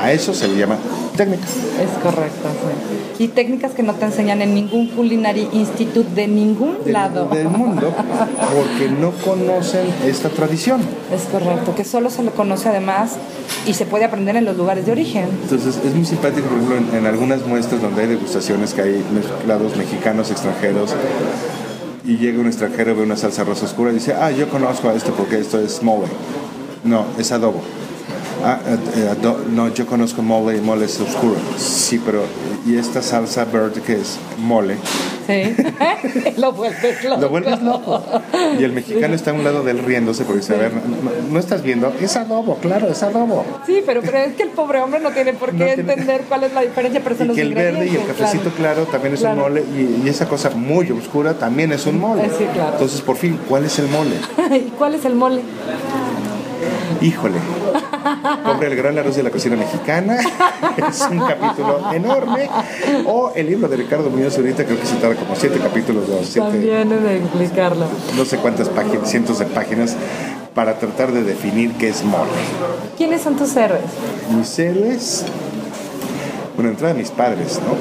a eso se le llama técnica. Es correcto, sí. Y técnicas que no te enseñan en ningún Culinary Institute de ningún del, lado. del mundo porque no conocen esta tradición. Es correcto, que solo se lo conoce además y se puede aprender en los lugares de origen. Entonces es muy simpático, por ejemplo, en, en algunas muestras donde hay degustaciones que hay mezclados mexicanos, extranjeros, y llega un extranjero, ve una salsa rosa oscura y dice, ah, yo conozco a esto porque esto es mole. No, es adobo. Ah, eh, eh, ado- no, yo conozco mole y mole es oscuro. Sí, pero ¿y esta salsa verde que es mole? Sí. lo vuelves loco. Lo vuelves loco. Y el mexicano está a un lado del riéndose porque dice, a ver, no, estás viendo, es adobo, claro, es adobo. Sí, pero, pero es que el pobre hombre no tiene por qué No tiene- entender cuál es la diferencia, pero son Y los que el verde y el cafecito claro, también es Claro. un mole y, y esa cosa muy oscura también es un mole. Eh, sí, claro. Entonces, por fin, ¿cuál es el mole? ¿Y cuál es el mole? Híjole. Compre El Gran Arroz de la Cocina Mexicana. es un capítulo enorme. O el libro de Ricardo Muñoz ahorita creo que se tarda como siete capítulos. o siete, También es de explicarlo. no sé cuántas páginas, cientos de páginas, para tratar de definir qué es mole. ¿Quiénes son tus héroes? Mis héroes, bueno, de entrada mis padres, ¿no?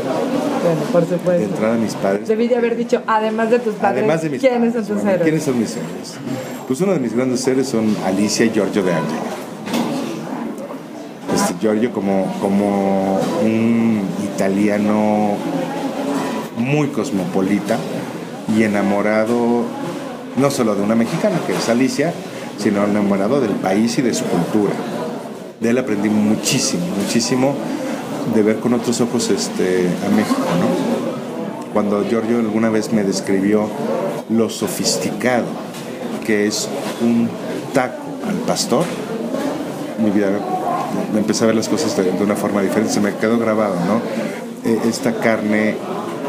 Bueno, por De supuesto. entrada mis padres. Debí de haber dicho, además de tus padres, Además de mis ¿quiénes padres, son tus bueno, héroes? ¿Quiénes son mis héroes? Pues uno de mis grandes héroes son Alicia y Giorgio de Angela. Este Giorgio como, como un italiano muy cosmopolita y enamorado no solo de una mexicana que es Alicia, sino enamorado del país y de su cultura. De él aprendí muchísimo, muchísimo de ver con otros ojos este, a México, ¿no? Cuando Giorgio alguna vez me describió lo sofisticado que es un taco al pastor, mi vida me empecé a ver las cosas de, una forma diferente, se me quedó grabado, ¿no? Eh, Esta carne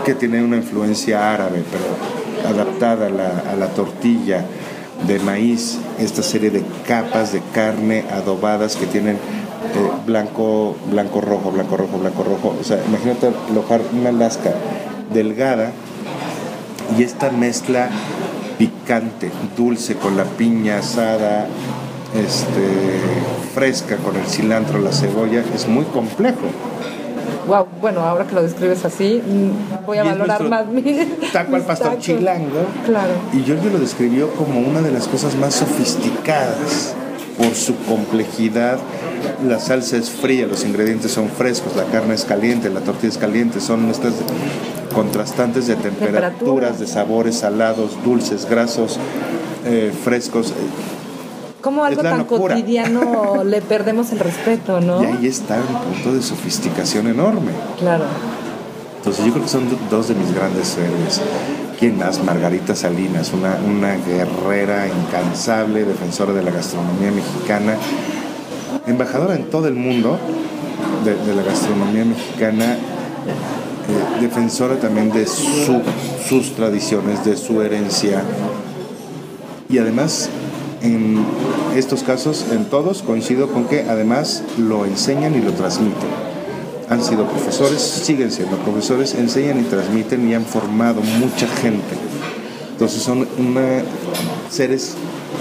que tiene una influencia árabe, pero adaptada a la, a la tortilla de maíz, esta serie de capas de carne adobadas que tienen blanco, blanco rojo, blanco rojo, blanco rojo. O sea, imagínate alojar una lasca delgada y esta mezcla picante, dulce con la piña asada, este, fresca con el cilantro, la cebolla, es muy complejo. Wow, bueno, ahora que lo describes así, mm, voy a valorar más mi Taco al pastor tacos. chilango. Claro. Y Giorgio lo describió como una de las cosas más sofisticadas por su complejidad. La salsa es fría, los ingredientes son frescos, la carne es caliente, la tortilla es caliente, son estas contrastantes de temperaturas, de sabores salados, dulces, grasos, eh, frescos. Como algo tan locura. cotidiano le perdemos el respeto, ¿no? Y ahí está un punto de sofisticación enorme. Claro. Entonces yo creo que son do- dos de mis grandes héroes. ¿Quién más? Margarita Salinas, una, una guerrera incansable, defensora de la gastronomía mexicana, embajadora en todo el mundo de, la gastronomía mexicana, eh, defensora también de su- sus tradiciones, de su herencia. Y además, en estos casos, en todos, coincido con que además lo enseñan y lo transmiten han sido profesores, siguen siendo profesores, enseñan y transmiten y han formado mucha gente. Entonces son una- seres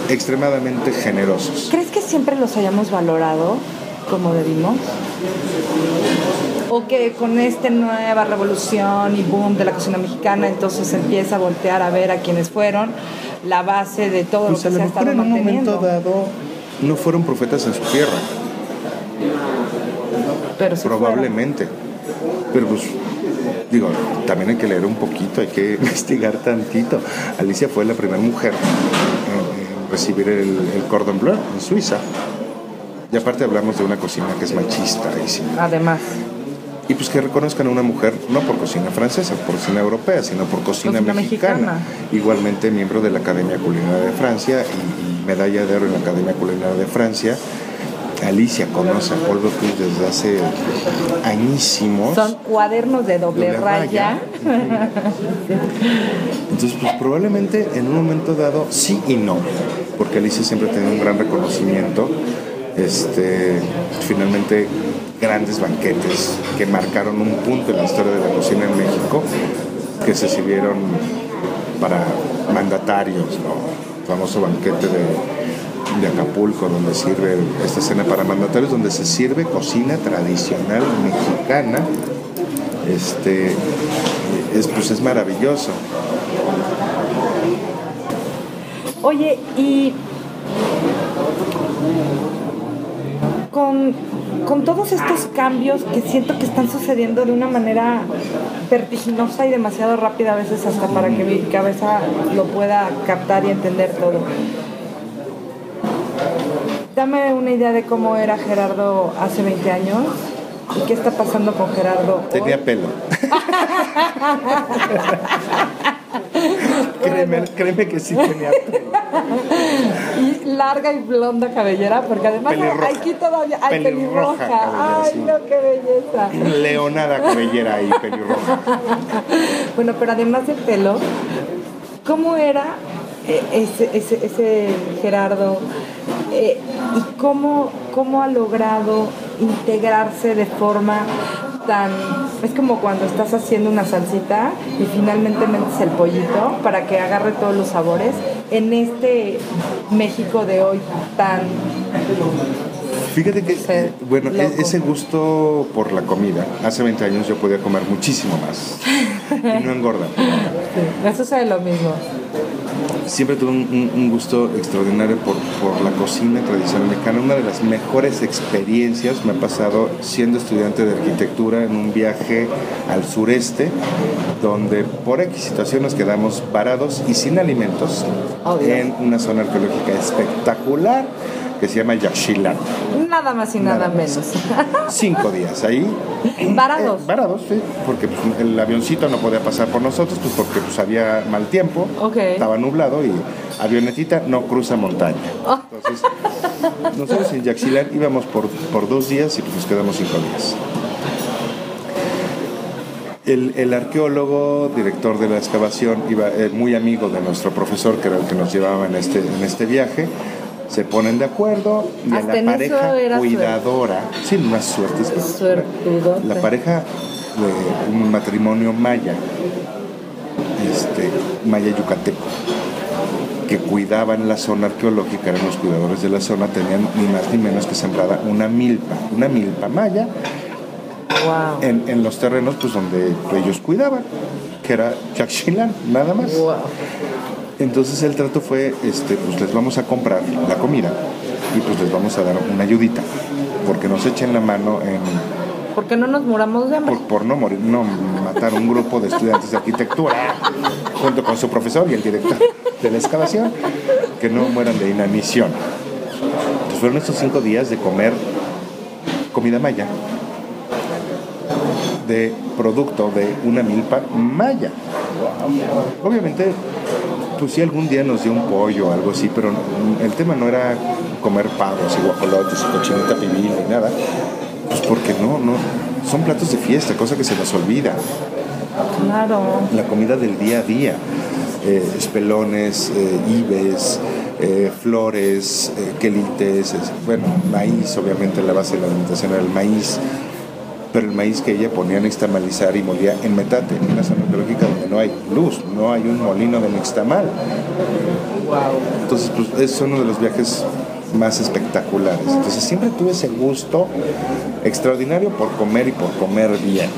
extremadamente generosos. ¿Crees que siempre los hayamos valorado como debimos? ¿O que con esta nueva revolución y boom de la cocina mexicana, entonces empieza a voltear a ver a quienes fueron la base de todo Pues lo a que lo se ha mejor estado en un momento dado no fueron profetas en su tierra, Pero sí probablemente. Pero pues, digo, también hay que leer un poquito, hay que investigar tantito. Alicia fue la primera mujer en, en recibir el, el cordon bleu en Suiza. Y aparte hablamos de una cocina que es machista y sin. Además, Y pues que reconozcan a una mujer no por cocina francesa, por cocina europea, sino por cocina, Cocina mexicana. mexicana. Igualmente miembro de la Academia Culinaria de Francia y, y medalla de oro en la Academia Culinaria de Francia. Alicia conoce a Paul Bocuse desde hace añísimos. son cuadernos de doble, Doble raya. raya. Entonces, pues probablemente en un momento dado sí y no, porque Alicia siempre tenido un gran reconocimiento. Este, finalmente, grandes banquetes que marcaron un punto en la historia de la cocina en México, que se sirvieron para mandatarios, ¿no? El famoso banquete de, de Acapulco, donde sirve esta cena para mandatarios, donde se sirve cocina tradicional mexicana. Este, es, pues es maravilloso. Oye, y con, con todos estos cambios que siento que están sucediendo de una manera vertiginosa y demasiado rápida a veces hasta para que mi cabeza lo pueda captar y entender todo. Dame una idea de cómo era Gerardo hace 20 años y qué está pasando con Gerardo hoy. Tenía pelo. créeme, créeme que sí tenía pelo. Y larga y blonda cabellera, porque además Pelirroja. aquí todavía hay Pelirroja Ay, no, qué belleza. Leonada cabellera ahí, pelirroja. Bueno, pero además de pelo, ¿cómo era ese, ese, ese Gerardo eh, y cómo, cómo ha logrado integrarse de forma tan... Es como cuando estás haciendo una salsita y finalmente metes el pollito para que agarre todos los sabores en este México de hoy tan... Fíjate que, bueno, e- loco. ese gusto por la comida, hace 20 años yo podía comer muchísimo más y no engordar. Sí, eso es lo mismo. Siempre tuve un, gusto extraordinario por, por la cocina tradicional mexicana. Una de las mejores experiencias me ha pasado siendo estudiante de arquitectura en un viaje al sureste, donde por X situación nos quedamos parados y sin alimentos Oh, en una zona arqueológica espectacular que se llama Yaxchilán. Nada más y nada, Nada más. menos. Cinco días ahí. Varados. Eh, varados, sí, porque pues, el avioncito no podía pasar por nosotros, pues porque pues, había mal tiempo, Ok. estaba nublado y avionetita no cruza montaña. Oh. Entonces, nosotros en Yaxilán íbamos por, por dos días y pues nos quedamos cinco días. El, el arqueólogo, director de la excavación, iba eh, muy amigo de nuestro profesor, que era el que nos llevaba en este, en este viaje. Se ponen de acuerdo y a la pareja cuidadora, sí, una suerte. Suertudote. La pareja de un matrimonio maya, este, maya yucateco, que cuidaban la zona arqueológica, eran los cuidadores de la zona, tenían ni más ni menos que sembrada una milpa, una milpa maya Wow. en, en los terrenos pues donde ellos cuidaban, que era Yaxchilán, nada más. Wow. Entonces el trato fue, este, pues les vamos a comprar la comida y pues les vamos a dar una ayudita, porque nos echen la mano en Porque no nos muramos de hambre. por, por no morir, no matar un grupo de estudiantes de arquitectura junto con su profesor y el director de la excavación, que no mueran de inanición. Entonces fueron estos cinco días de comer comida maya, de producto de una milpa maya. Obviamente, pues sí algún día nos dio un pollo o algo así, pero el tema no era comer pavos y guajolotes y cochinita pibil ni nada. Pues porque no, no, son platos de fiesta, cosa que se nos olvida. Claro. La comida del día a día, eh, espelones, eh, ibes, eh, flores, eh, quelites, es- bueno, maíz, obviamente la base de la alimentación era el maíz, pero el maíz que ella ponía a nixtamalizar y molía en metate, en una zona arqueológica donde no hay luz, no hay un molino de nixtamal. Entonces, pues es uno de los viajes más espectaculares. Entonces, siempre tuve ese gusto extraordinario por comer y por comer bien.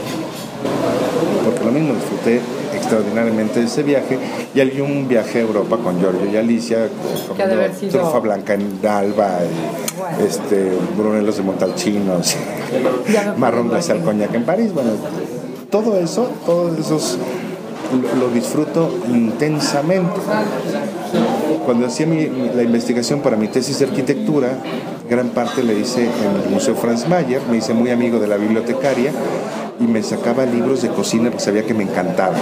Porque lo mismo disfruté extraordinariamente ese viaje y hay un viaje a Europa con Giorgio y Alicia sido- trufa blanca en Alba y Bueno. este, brunelos de montalchinos marrón glacial coñac en París bueno todo eso todos esos lo, lo disfruto intensamente cuando hacía mi- la investigación para mi tesis de arquitectura, gran parte la hice en el Museo Franz Mayer, me hice muy amigo de la bibliotecaria y me sacaba libros de cocina porque sabía que me encantaban.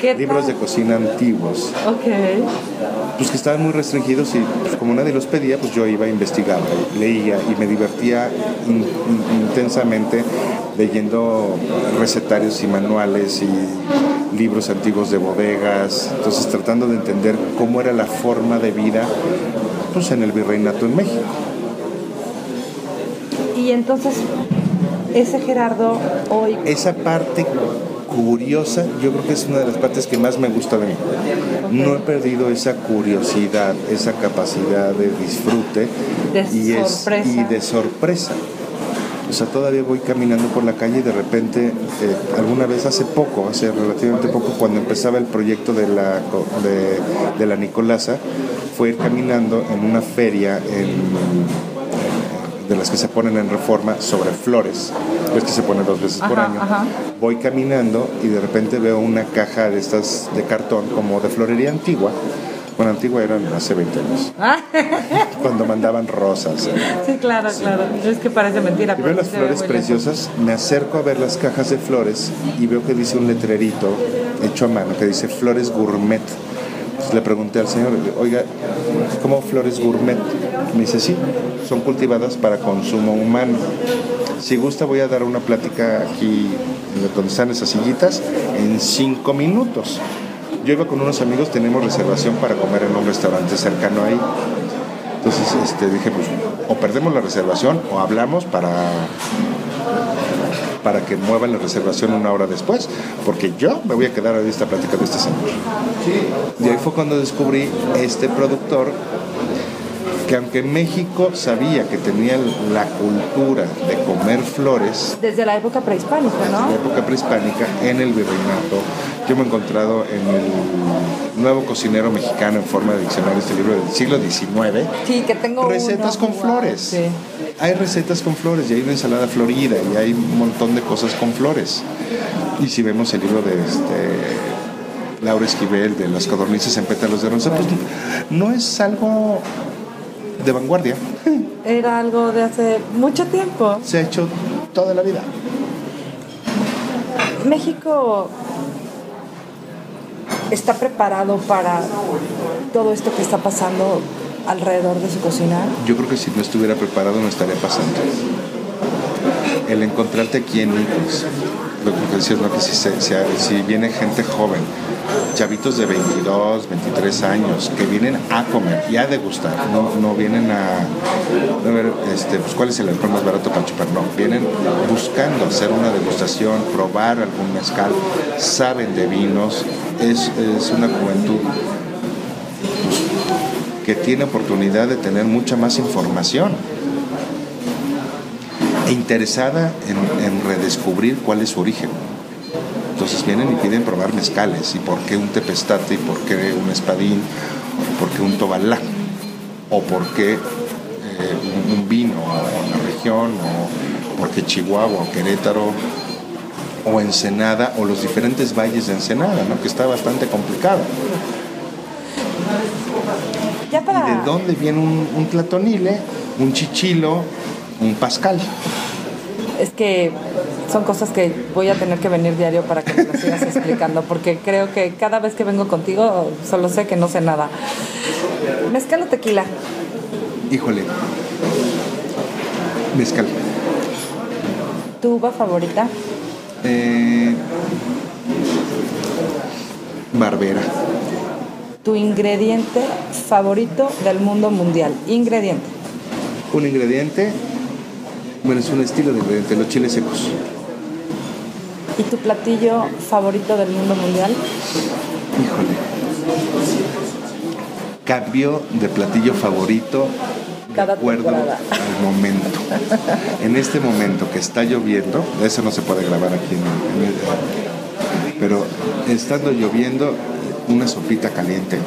¿Qué libros de cocina antiguos, Ok. pues que estaban muy restringidos y pues, como nadie los pedía, pues yo iba a investigar, leía y me divertía in- in- intensamente leyendo recetarios y manuales y libros antiguos de bodegas, entonces tratando de entender cómo era la forma de vida pues en el virreinato en México. Y entonces, ese Gerardo hoy, Esa parte curiosa, yo creo que es una de las partes que más me gusta de mí. No he perdido esa curiosidad, esa capacidad de disfrute De y, es- sorpresa. y de sorpresa. O sea, todavía voy caminando por la calle y de repente, eh, alguna vez hace poco, hace relativamente poco, cuando empezaba el proyecto de la, de, de la Nicolasa, fue ir caminando en una feria en de las que se ponen en reforma sobre flores, ves que se ponen dos veces por año. ajá. Voy caminando y de repente veo una caja de estas de cartón como de florería antigua. Bueno, antigua eran hace 20 años, Ah, cuando mandaban rosas. sí, claro, claro. Es que parece mentira. Y veo las ve flores preciosas, me acerco a ver las cajas de flores y veo que dice un letrerito hecho a mano que dice flores gourmet. Entonces le pregunté al señor, oiga, ¿cómo flores gourmet? Me dice, sí, son cultivadas para consumo humano. Si gusta voy a dar una plática aquí donde están esas sillitas en cinco minutos. Yo iba con unos amigos, tenemos reservación para comer en un restaurante cercano ahí. Entonces este, dije, pues o perdemos la reservación o hablamos para para que muevan la reservación una hora después, porque yo me voy a quedar a esta plática de este señor. Y ahí fue cuando descubrí este productor que aunque México sabía que tenía la cultura de comer flores, Desde la época prehispánica, en la ¿no? época prehispánica, en el virreinato, yo me he encontrado en el nuevo cocinero mexicano en forma de diccionario, este libro del siglo XIX, Sí, que tengo recetas uno. con flores. Sí. Hay recetas con flores y hay una ensalada florida y hay un montón de cosas con flores. Y si vemos el libro de este, Laura Esquivel de las codornices en pétalos de rosa, pues no es algo de vanguardia. Era algo de hace mucho tiempo. Se ha hecho toda la vida. México está preparado para todo esto que está pasando alrededor de su cocina. Yo creo que si no estuviera preparado no estaría pasando. El encontrarte aquí en Nicos, lo que decías, ¿no? que si, se- si- viene gente joven, chavitos de 22, 23 años, que vienen a comer y a degustar, no, no vienen a, ver este, pues, cuál es el alcohol más barato para chupar, no, vienen buscando hacer una degustación, probar algún mezcal, saben de vinos, es, es una juventud que tiene oportunidad de tener mucha más información e interesada en, en redescubrir cuál es su origen. Entonces vienen y piden probar mezcales y por qué un tepestate y por qué un espadín, o por qué un tobalá, o por qué eh, un, un vino o una región, o por qué Chihuahua o Querétaro o Ensenada o los diferentes valles de Ensenada, ¿no? que está bastante complicado. ¿Y de dónde viene un, un platonile, un chichilo, un pascal? Es que son cosas que voy a tener que venir diario para que me lo sigas explicando, porque creo que cada vez que vengo contigo solo sé que no sé nada. Mezcal o tequila. Híjole. Mezcal. ¿Tu uva favorita? Eh, Barbera. ¿Tu ingrediente favorito del mundo mundial? Ingrediente. Un ingrediente, bueno, es un estilo de ingrediente, los chiles secos. ¿Y tu platillo favorito del mundo mundial? Híjole. Cambio de platillo favorito de Cada acuerdo al momento. En este momento que está lloviendo, eso no se puede grabar aquí en, en el- pero estando lloviendo, una sopita caliente.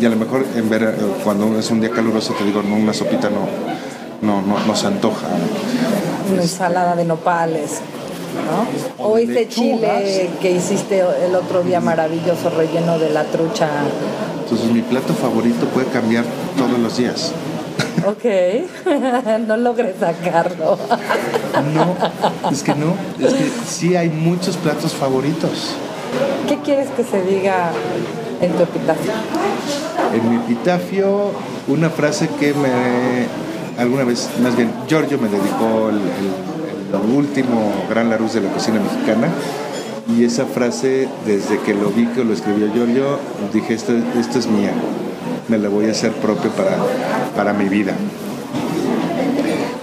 Y a lo mejor en ver, cuando es un día caluroso te digo, no, una sopita no, no, no, no se antoja. Una ensalada de nopales, ¿no? O ese lechugas. chile que hiciste el otro día maravilloso relleno de la trucha. Entonces mi plato favorito puede cambiar todos los días. Ok, no logré sacarlo. No, es que no, es que sí hay muchos platos favoritos. ¿Qué quieres que se diga en tu epitafio? En mi epitafio, una frase que me alguna vez, más bien, Giorgio me dedicó el, último gran Larus de la cocina mexicana. Y esa frase, desde que lo vi que lo escribió Giorgio, dije, esto, esto es mía, me la voy a hacer propio para, para mi vida.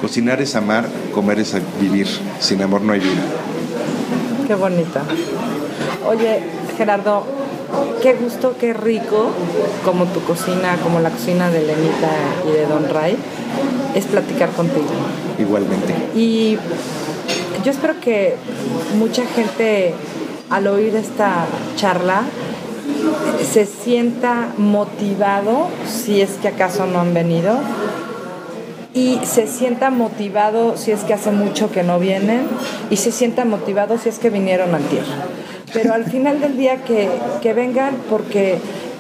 Cocinar es amar, comer es vivir, sin amor no hay vida. Qué bonita. Oye, Gerardo, qué gusto, qué rico, como tu cocina, como la cocina de Lenita y de Don Ray, es platicar contigo. Igualmente. Y yo espero que mucha gente al oír esta charla se sienta motivado, si es que acaso no han venido, y se sienta motivado si es que hace mucho que no vienen, y se sienta motivado si es que vinieron al tierra. Pero al final del día que, que vengan porque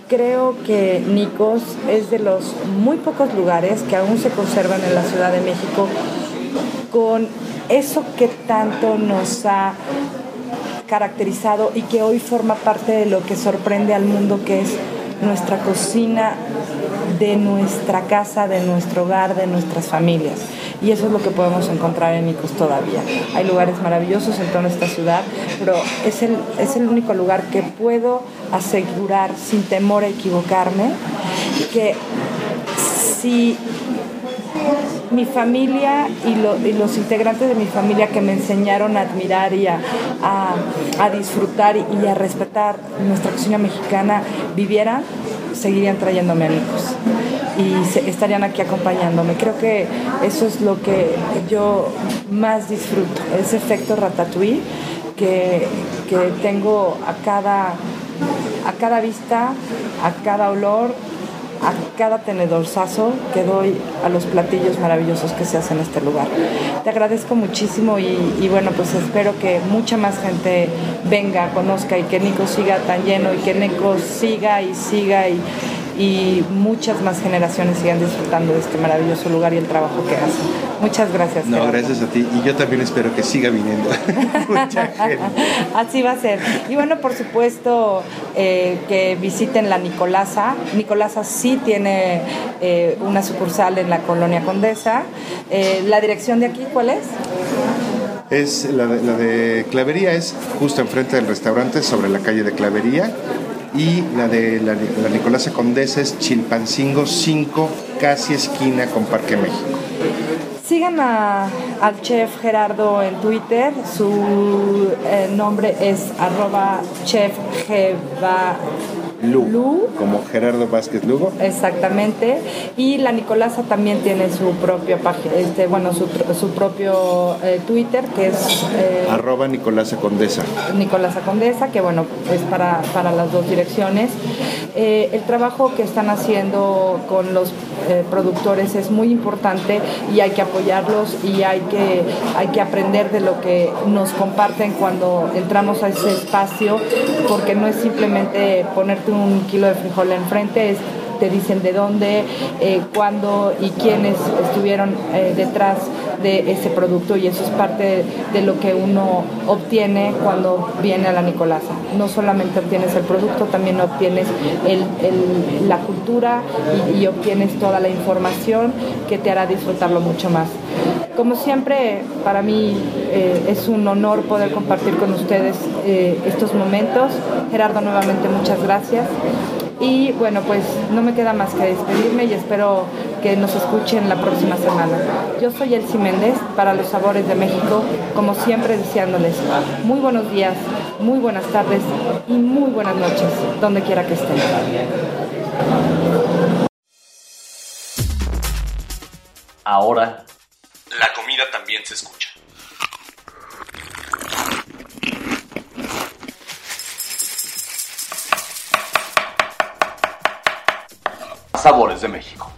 creo que Nicos es de los muy pocos lugares que aún se conservan en la Ciudad de México con eso que tanto nos ha caracterizado y que hoy forma parte de lo que sorprende al mundo, que es nuestra cocina de nuestra casa, de nuestro hogar, de nuestras familias. Y eso es lo que podemos encontrar en Icos todavía. Hay lugares maravillosos en toda esta ciudad, pero es el, es el único lugar que puedo asegurar sin temor a equivocarme que si mi familia y, los integrantes de mi familia que me enseñaron a admirar y a, disfrutar y, a respetar nuestra cocina mexicana vivieran, seguirían trayéndome amigos y estarían aquí acompañándome. Creo que eso es lo que yo más disfruto, ese efecto ratatouille que, que tengo a cada, a cada vista, a cada olor, a cada tenedorzazo que doy a los platillos maravillosos que se hacen en este lugar. Te agradezco muchísimo y, bueno, pues espero que mucha más gente venga, conozca y que Nico siga tan lleno y que Nico siga y siga y y muchas más generaciones sigan disfrutando de este maravilloso lugar y el trabajo que hacen. Muchas gracias. No, gracias a ti y yo también espero que siga viniendo mucha gente. Así va a ser. Y bueno, por supuesto eh, que visiten la Nicolasa. Nicolasa sí tiene eh, una sucursal en la colonia Condesa. Eh, la dirección de aquí, ¿cuál es? Es la de, la de Clavería, es justo enfrente del restaurante sobre la calle de Clavería y la de la, Nicolás Condesa es Chilpancingo 5, casi esquina con Parque México. Sigan al chef Gerardo en Twitter, su eh, nombre es arroba chef Lu, como Gerardo Vázquez Lugo. Exactamente. Y la Nicolasa también tiene su propia página, este, bueno, su, su propio eh, Twitter, que es... Eh, Arroba Nicolasa Condesa. Nicolasa Condesa, que bueno, es para, para las dos direcciones. Eh, el trabajo que están haciendo con los productores es muy importante y hay que apoyarlos y hay que, hay que aprender de lo que nos comparten cuando entramos a ese espacio, porque no es simplemente un kilo de frijol enfrente, te dicen de dónde, eh, cuándo y quiénes estuvieron eh, detrás de ese producto y eso es parte de, lo que uno obtiene cuando viene a la Nicolasa. No solamente obtienes el producto, también obtienes la cultura y, obtienes toda la información que te hará disfrutarlo mucho más. Como siempre, para mí eh, es un honor poder compartir con ustedes estos momentos. Gerardo, nuevamente muchas gracias. Y bueno, pues no me queda más que despedirme y espero que nos escuchen la próxima semana. Yo soy Elsie Méndez para Los Sabores de México, como siempre deseándoles muy buenos días, muy buenas tardes y muy buenas noches, donde quiera que estén. Ahora, la comida también se escucha. Sabores de México.